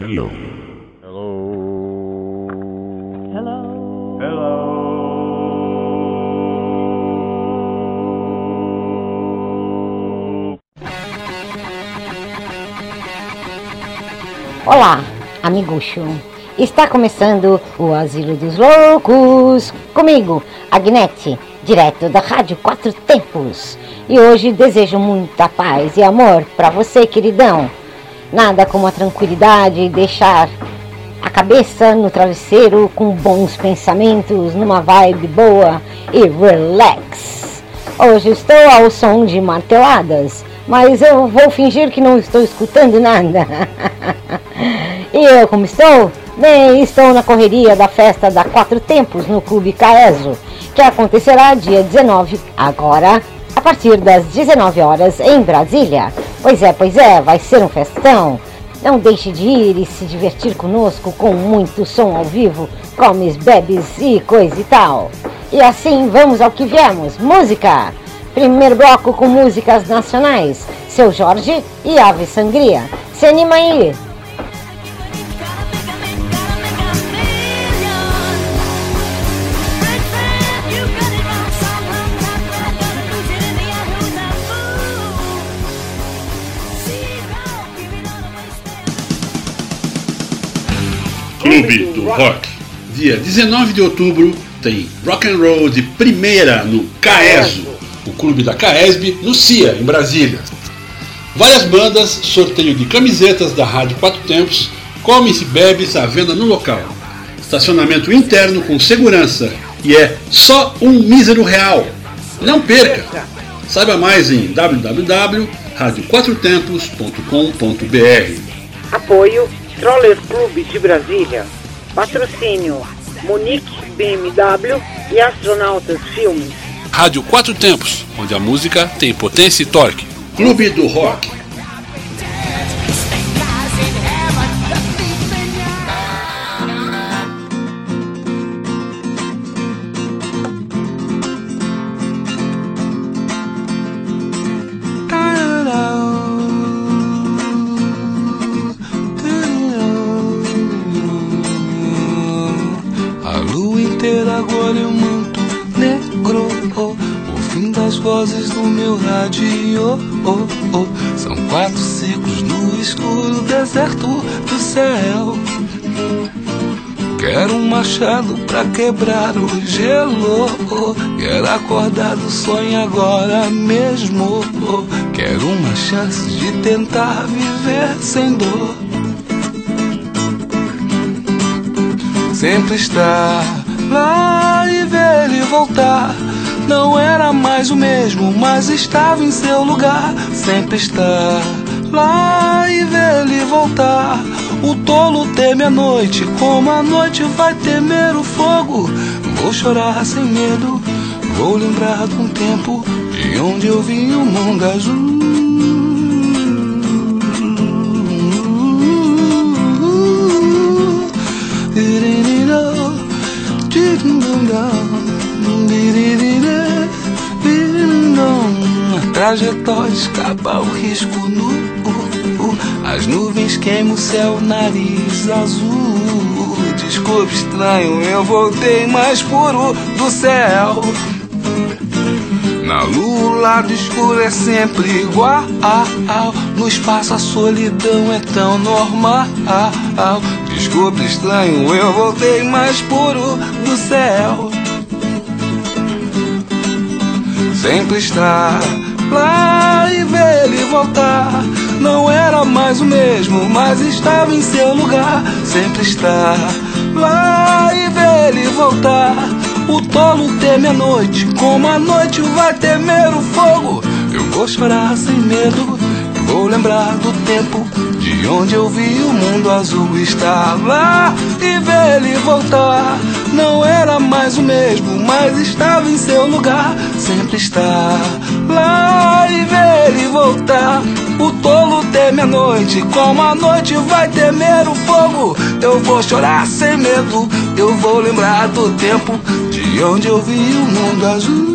Hello. Hello. Olá, amigucho. Está começando o Asilo dos Loucos. Comigo, Agnete, direto da Rádio Quatro Tempos. E hoje desejo muita paz e amor para você, queridão. Nada como a tranquilidade e deixar a cabeça no travesseiro com bons pensamentos, numa vibe boa e relax. Hoje estou ao som de marteladas, mas eu vou fingir que não estou escutando nada. e eu, como estou? Bem, estou na correria da festa da Quatro Tempos no Clube Caeso, que acontecerá dia 19, agora, a partir das 19 horas em Brasília. Pois é, pois é, vai ser um festão. Não deixe de ir e se divertir conosco com muito som ao vivo, comes, bebes e coisa e tal. E assim vamos ao que viemos, música! Primeiro bloco com músicas nacionais, Seu Jorge e Ave Sangria. Se anima aí! Clube do Rock. Dia 19 de outubro tem Rock and Roll de primeira no Caeso, o clube da Caesb, no CIA, em Brasília. Várias bandas, sorteio de camisetas da Rádio Quatro Tempos, comes e bebes à venda no local. Estacionamento interno com segurança e é só um mísero real. Não perca! Saiba mais em www.radioquatrotempos.com.br. Apoio Troller Clube de Brasília. Patrocínio Monique BMW e Astronautas Filmes. Rádio Quatro Tempos, onde a música tem potência e torque. Clube do Rock. Rádio. oh, oh. São quatro ciclos no escuro deserto do céu. Quero um machado pra quebrar o gelo. oh. Quero acordar do sonho agora mesmo. oh. Quero uma chance de tentar viver sem dor. Sempre estar lá e ver ele voltar. Não era mais o mesmo, mas estava em seu lugar. Sempre estar lá e ver ele voltar. O tolo teme a noite, como a noite vai temer o fogo. Vou chorar sem medo, vou lembrar de um tempo de onde eu vi o mundo azul. Trajetória escapa o risco nu. As nuvens queimam o céu, nariz azul. Desculpe, estranho, eu voltei mais puro do céu. Na lua, o lado escuro é sempre igual. No espaço, a solidão é tão normal. Desculpe, estranho, eu voltei mais puro do céu. Sempre estar lá e ver ele voltar. Não era mais o mesmo, mas estava em seu lugar. Sempre está lá e ver ele voltar. O tolo teme a noite, como a noite vai temer o fogo. Eu vou chorar sem medo, vou lembrar do tempo de onde eu vi o mundo azul estar lá e ver ele voltar. Não era mais o mesmo, mas estava em seu lugar. Sempre está lá e ver ele voltar. O tolo teme a noite, como a noite vai temer o fogo. Eu vou chorar sem medo, eu vou lembrar do tempo de onde eu vi o mundo azul.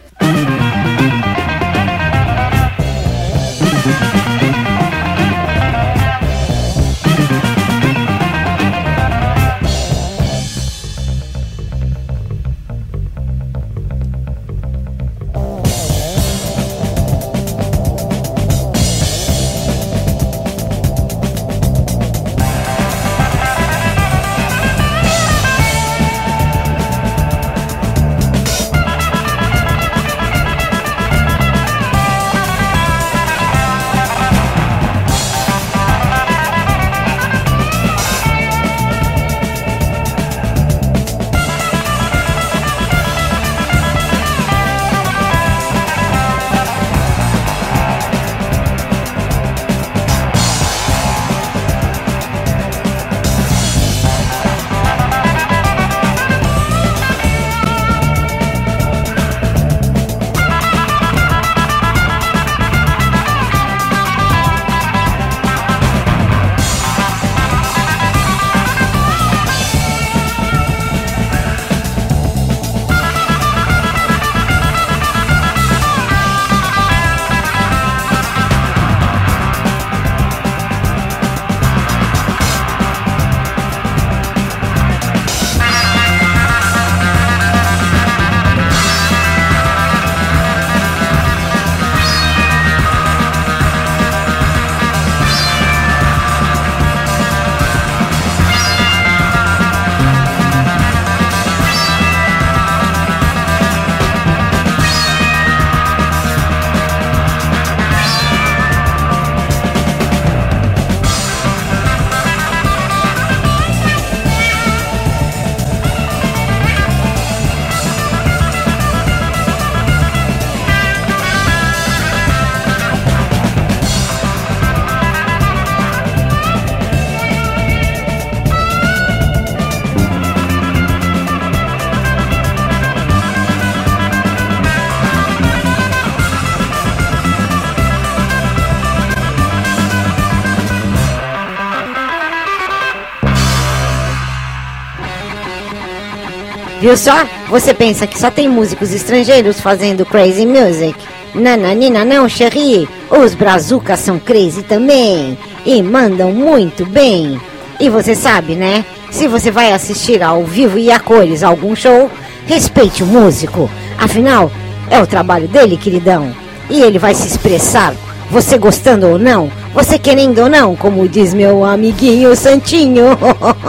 Viu só? Você pensa que só tem músicos estrangeiros fazendo crazy music? Nananina não, Cherry. Os brazucas são crazy também. E mandam muito bem. E você sabe, né? Se você vai assistir ao vivo e a cores algum show, respeite o músico. Afinal, é o trabalho dele, queridão. E ele vai se expressar, você gostando ou não, você querendo ou não, como diz meu amiguinho Santinho.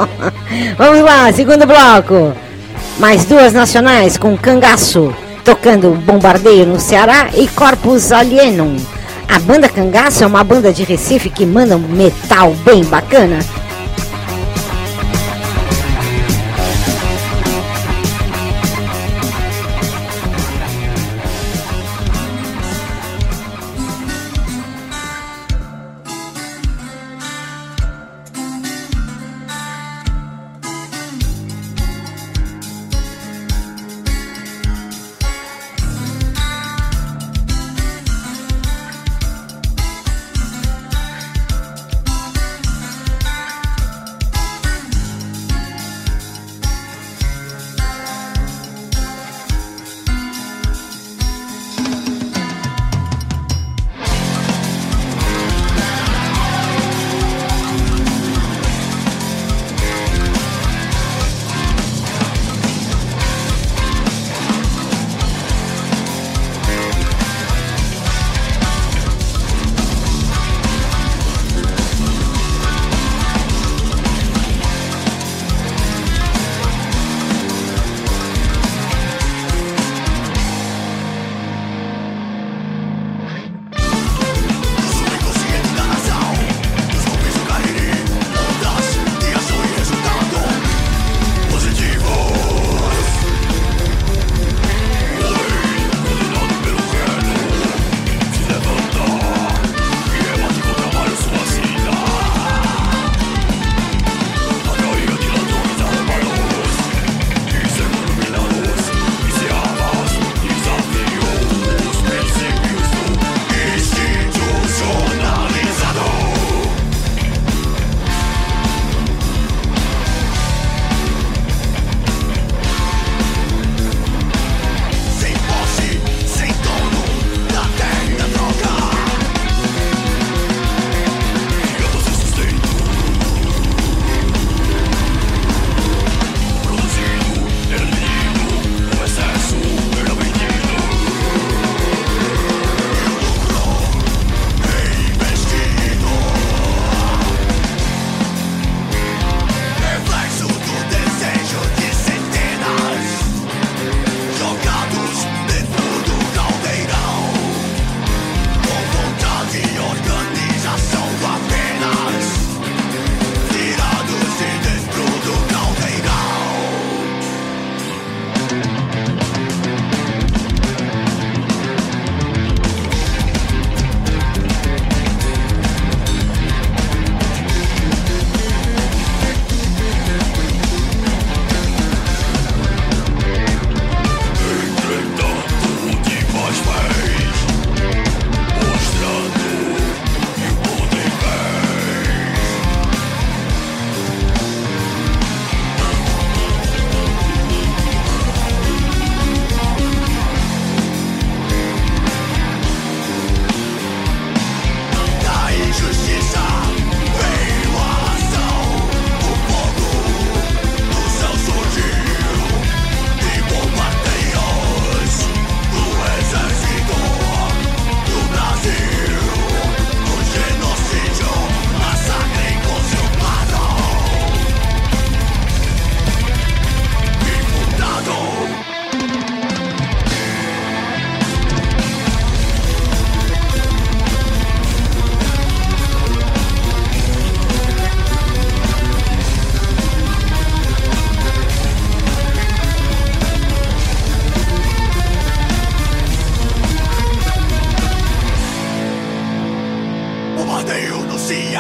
Vamos lá, segundo bloco. Mais duas nacionais com Cangaço, tocando Bombardeio no Ceará e Corpus Alienum. A banda Cangaço é uma banda de Recife que manda um metal bem bacana.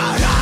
Yeah.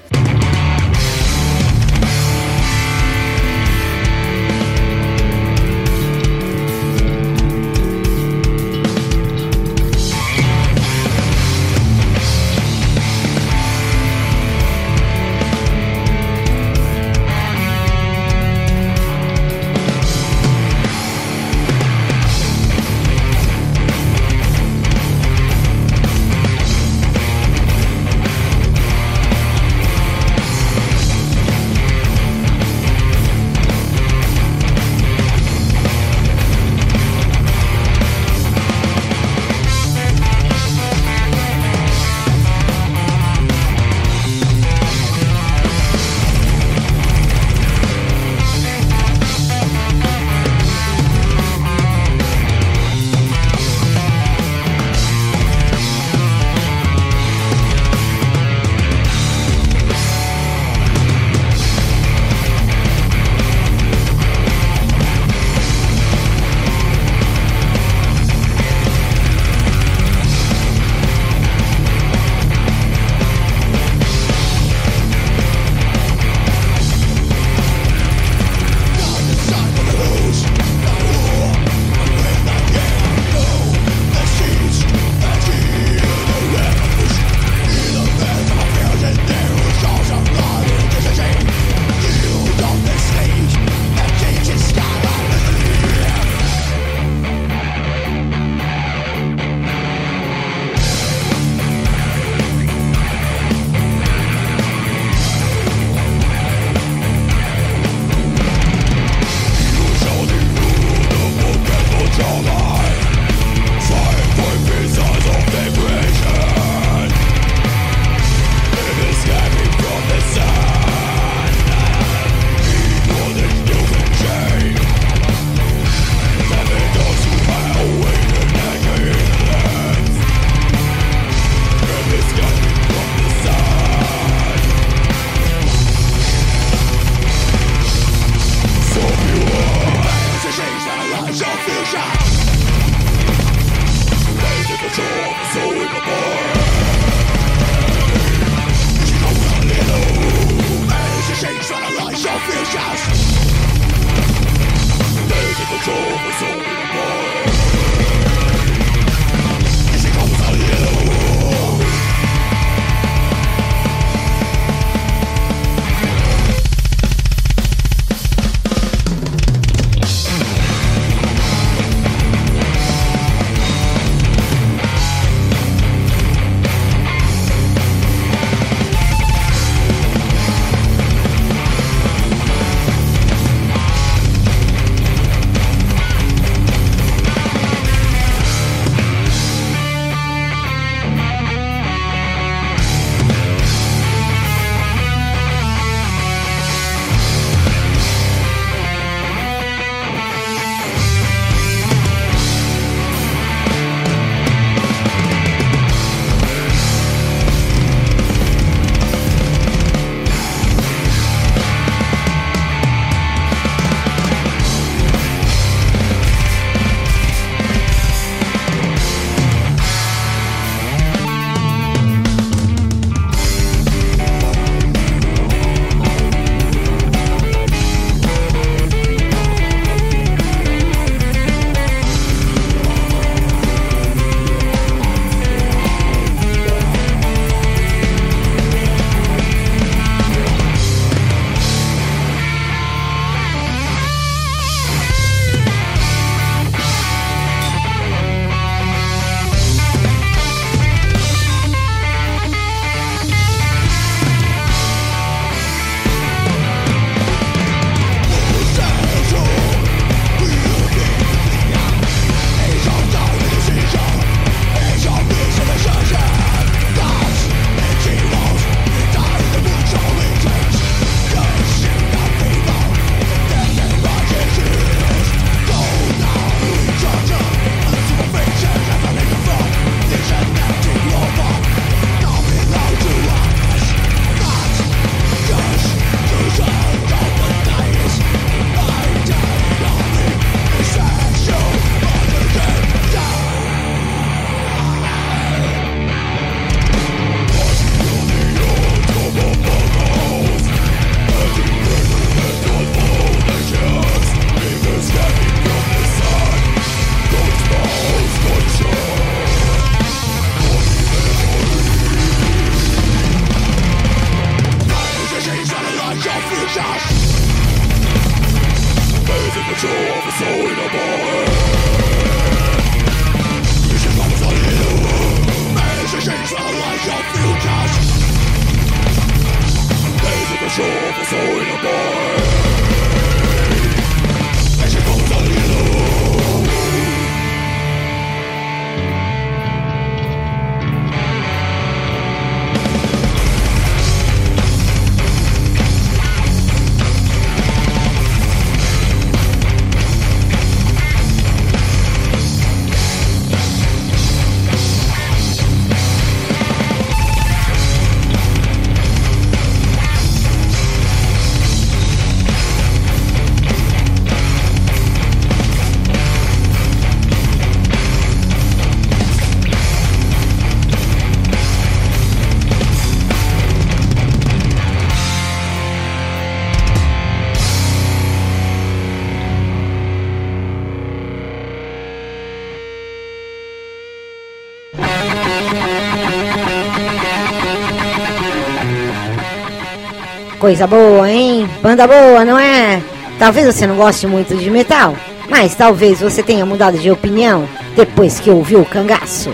Coisa boa, hein? Banda boa, não é? Talvez você não goste muito de metal, mas talvez você tenha mudado de opinião depois que ouviu o cangaço.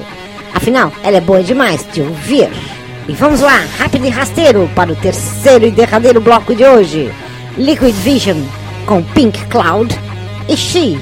Afinal, ela é boa demais de ouvir. E vamos lá, rápido e rasteiro, para o terceiro e derradeiro bloco de hoje. Liquid Vision com Pink Cloud e She.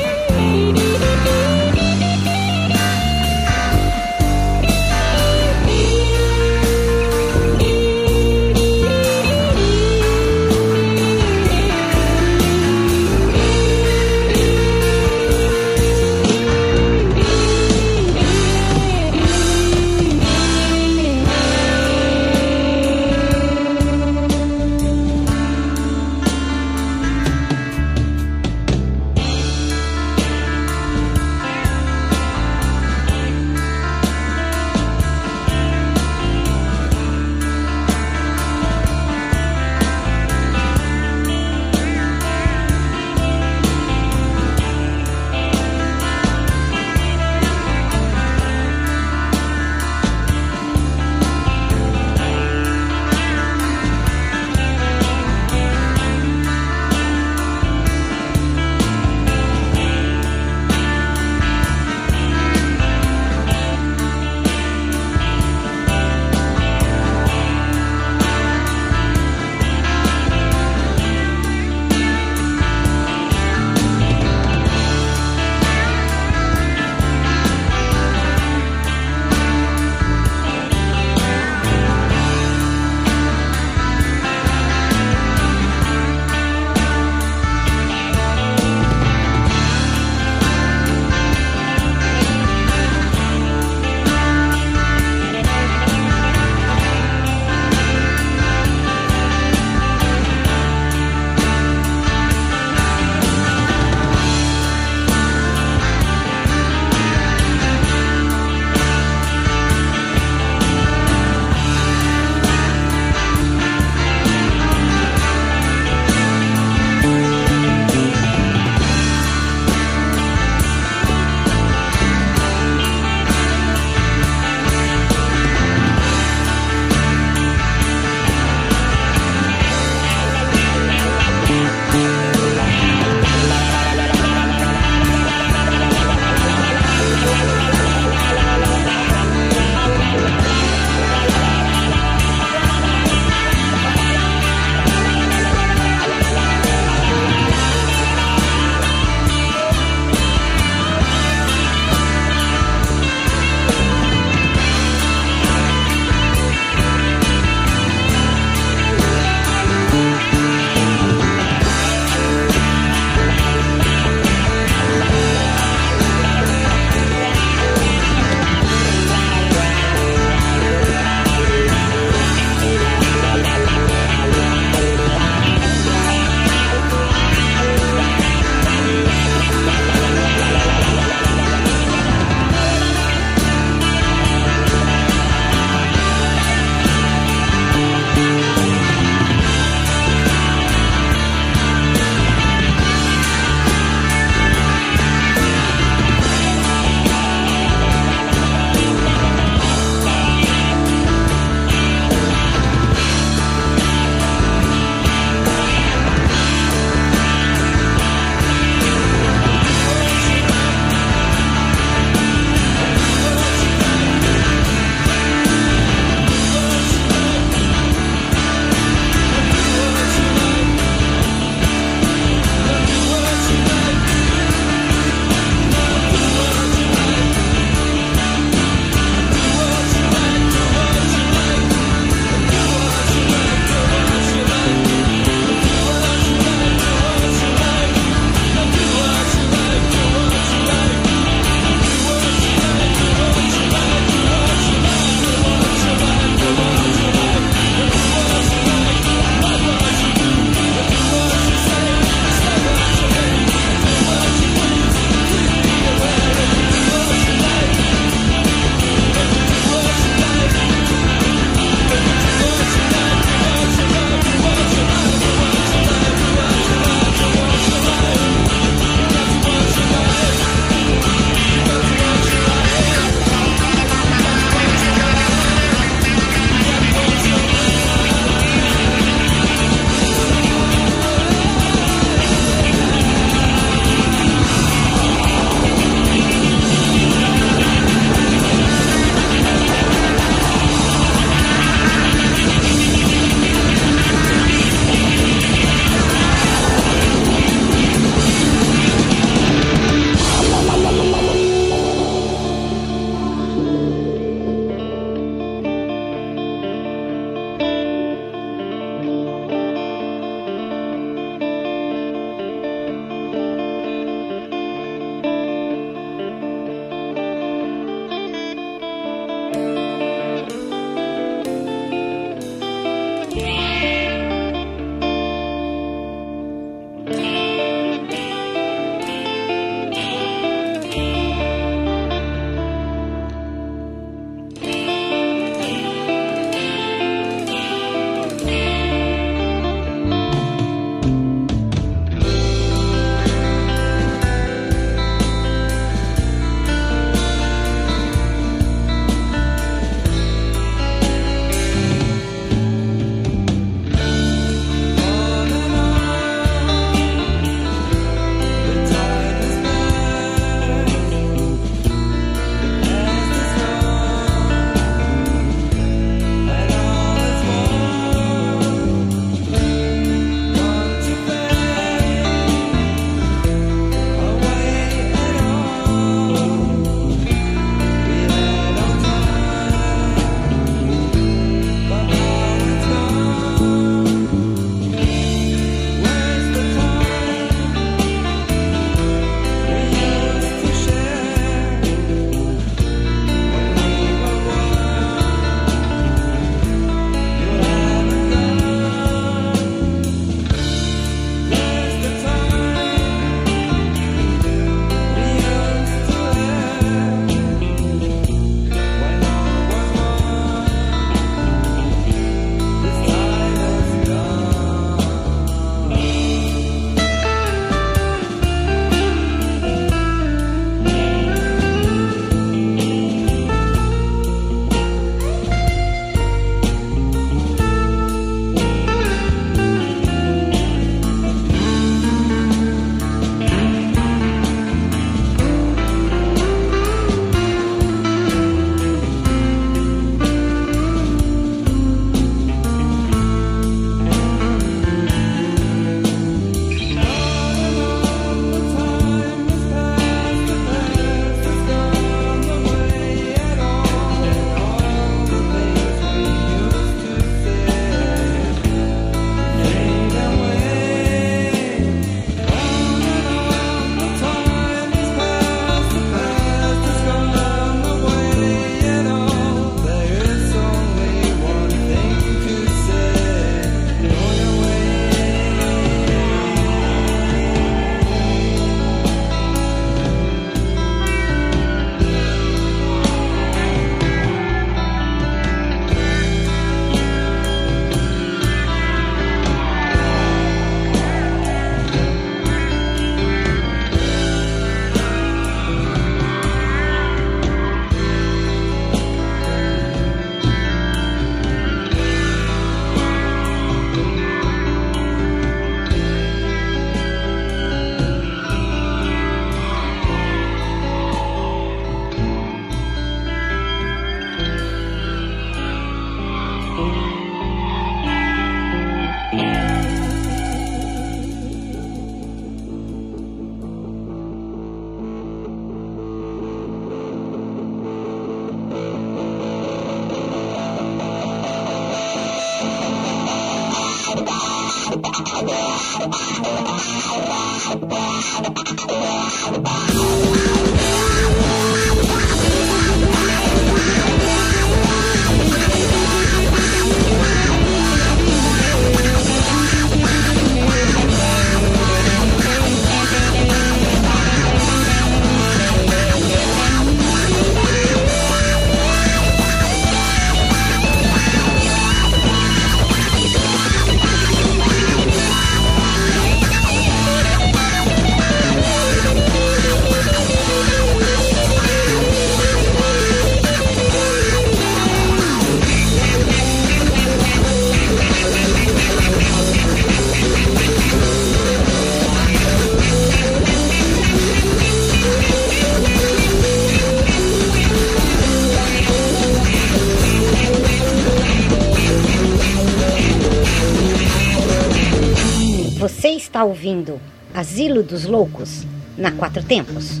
Asilo dos Loucos na Quatro Tempos.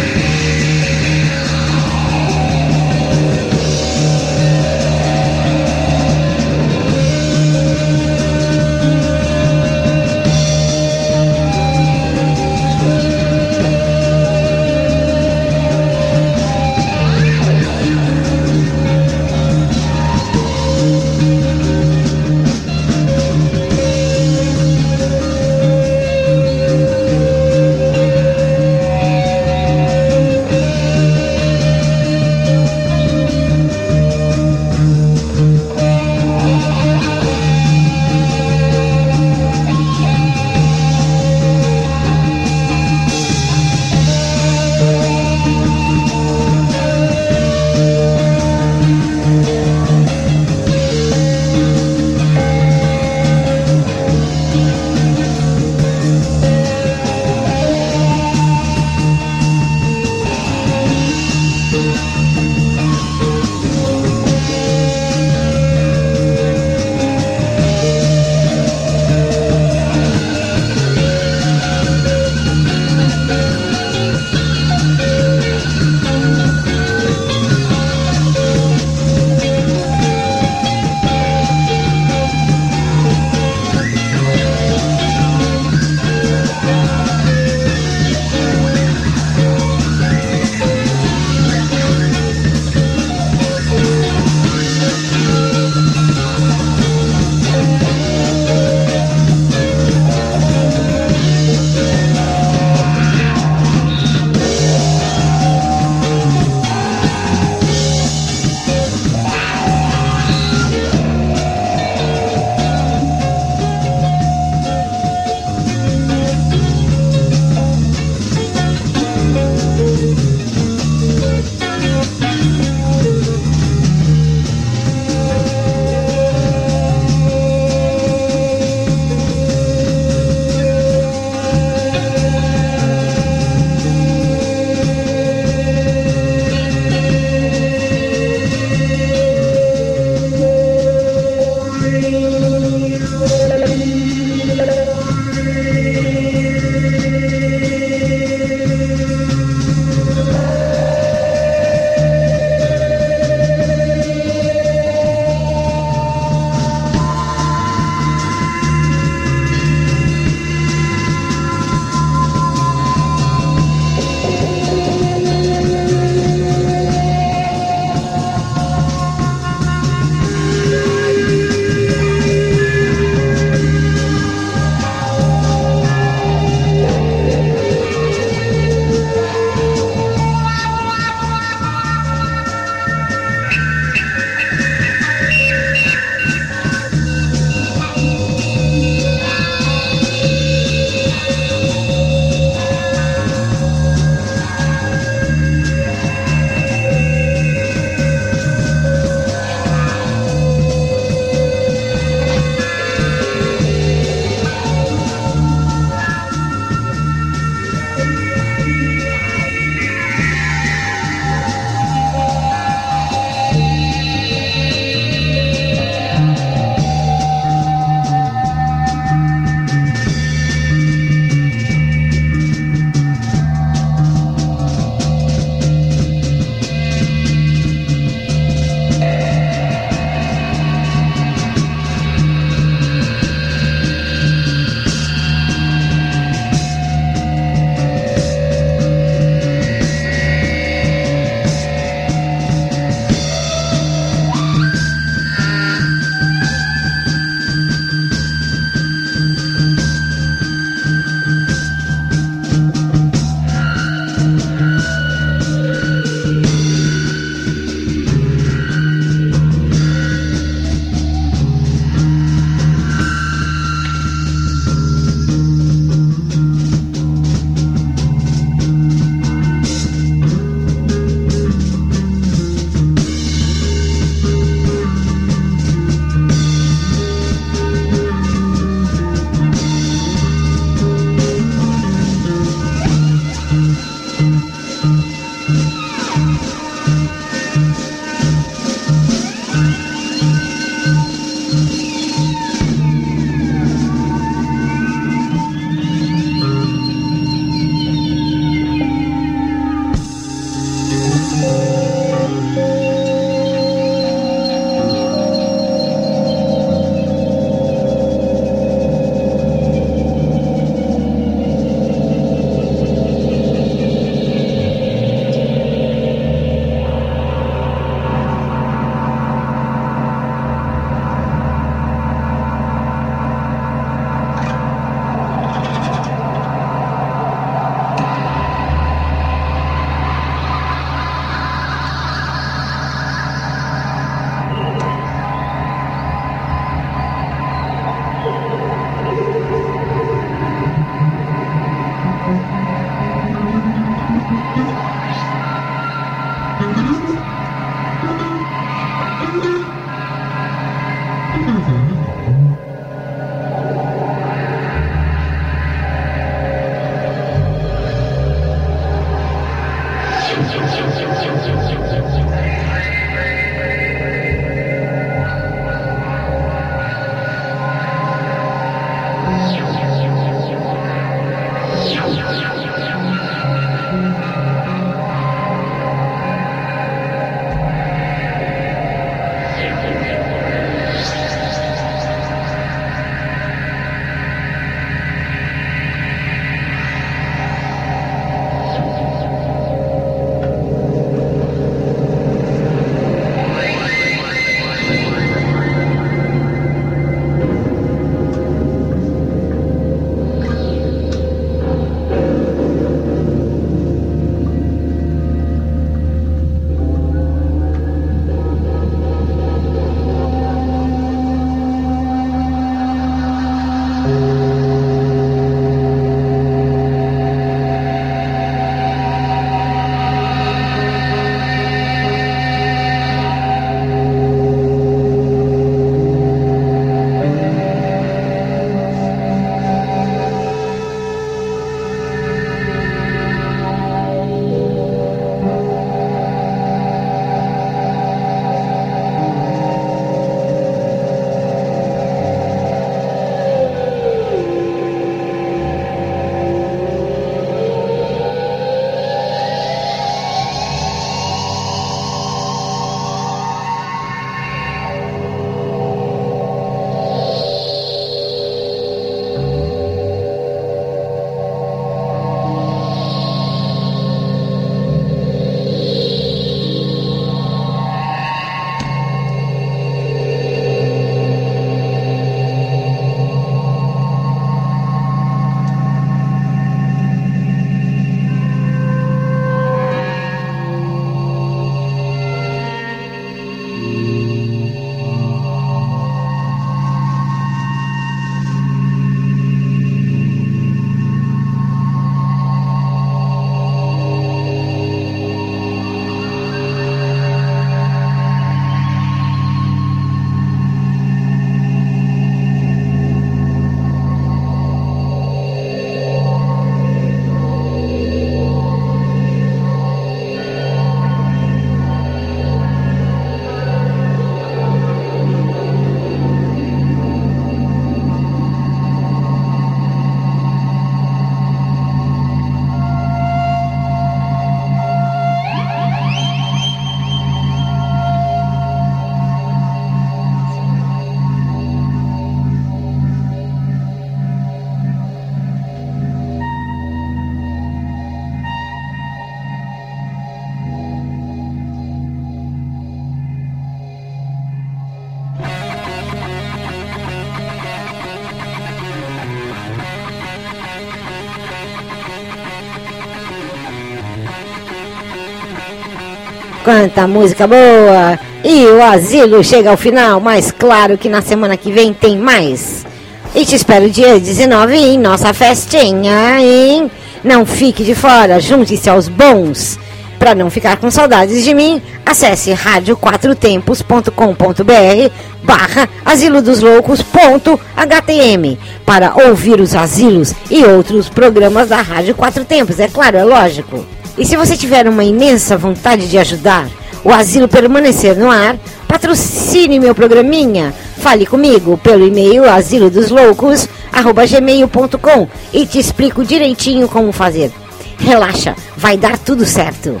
Quanta música boa! E o asilo chega ao final, mas claro que na semana que vem tem mais. E te espero dia 19 em nossa festinha, hein? Não fique de fora, junte-se aos bons. Para não ficar com saudades de mim, acesse radioquatrotempos.com.br barra asilodosloucos.htm para ouvir os asilos e outros programas da Rádio Quatro Tempos, é claro, é lógico. E se você tiver uma imensa vontade de ajudar o asilo permanecer no ar, patrocine meu programinha. Fale comigo pelo e-mail asilodosloucos@gmail.com e te explico direitinho como fazer. Relaxa, vai dar tudo certo.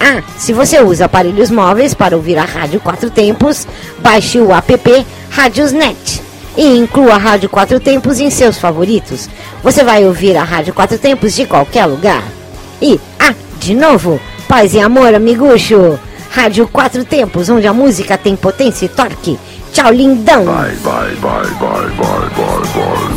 Ah, se você usa aparelhos móveis para ouvir a Rádio Quatro Tempos, baixe o app Radiosnet e inclua a Rádio Quatro Tempos em seus favoritos. Você vai ouvir a Rádio Quatro Tempos de qualquer lugar. E, ah, de novo, paz e amor, amigucho. Rádio Quatro Tempos, onde a música tem potência e torque. Tchau, lindão. Bye, bye, bye, bye, bye, bye, bye.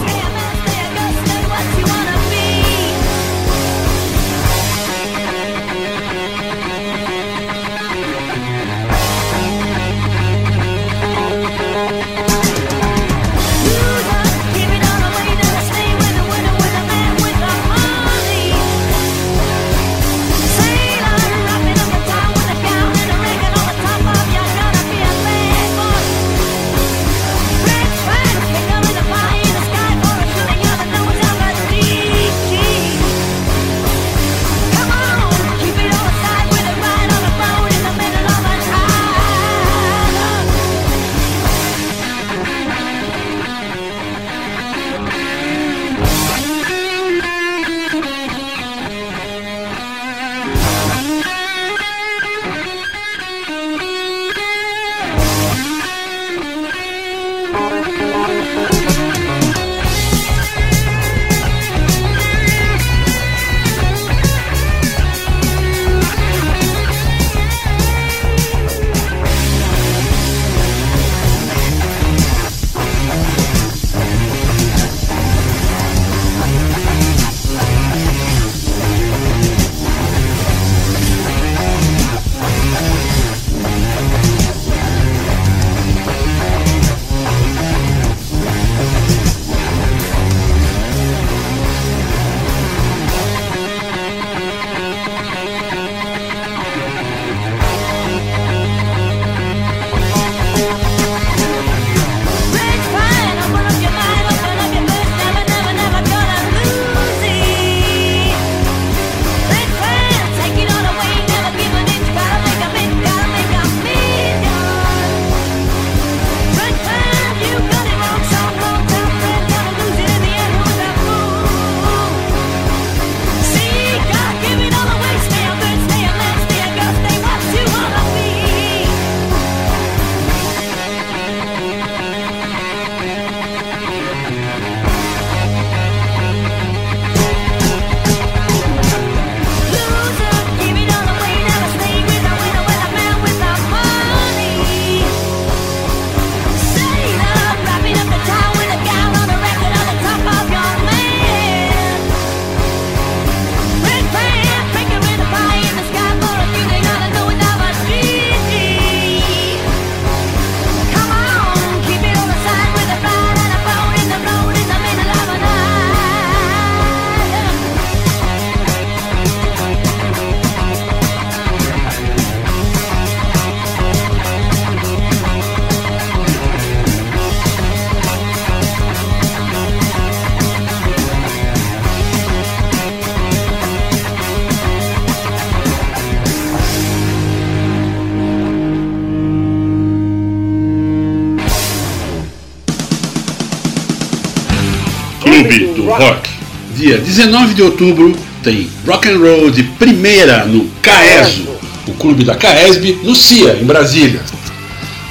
Dia 19 de outubro tem Rock and Roll de primeira no Caeso, o clube da Caesb, no CIA, em Brasília.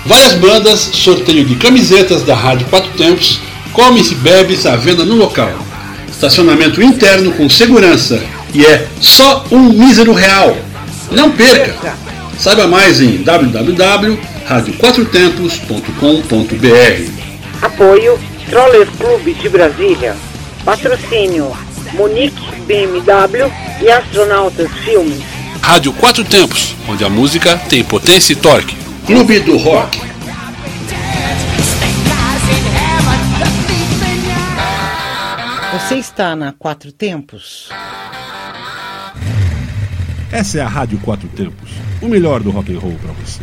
Várias bandas, sorteio de camisetas da Rádio Quatro Tempos, come-se e bebe-se à venda no local. Estacionamento interno com segurança e é só um mísero real. Não perca! Saiba mais em www.radioquatrotempos.com.br Apoio Troller Clube de Brasília. Patrocínio Munique BMW e Astronautas Filmes. Rádio Quatro Tempos, onde a música tem potência e torque. Clube do Rock. Você está na Quatro Tempos? Essa é a Rádio Quatro Tempos, o melhor do rock and roll para você.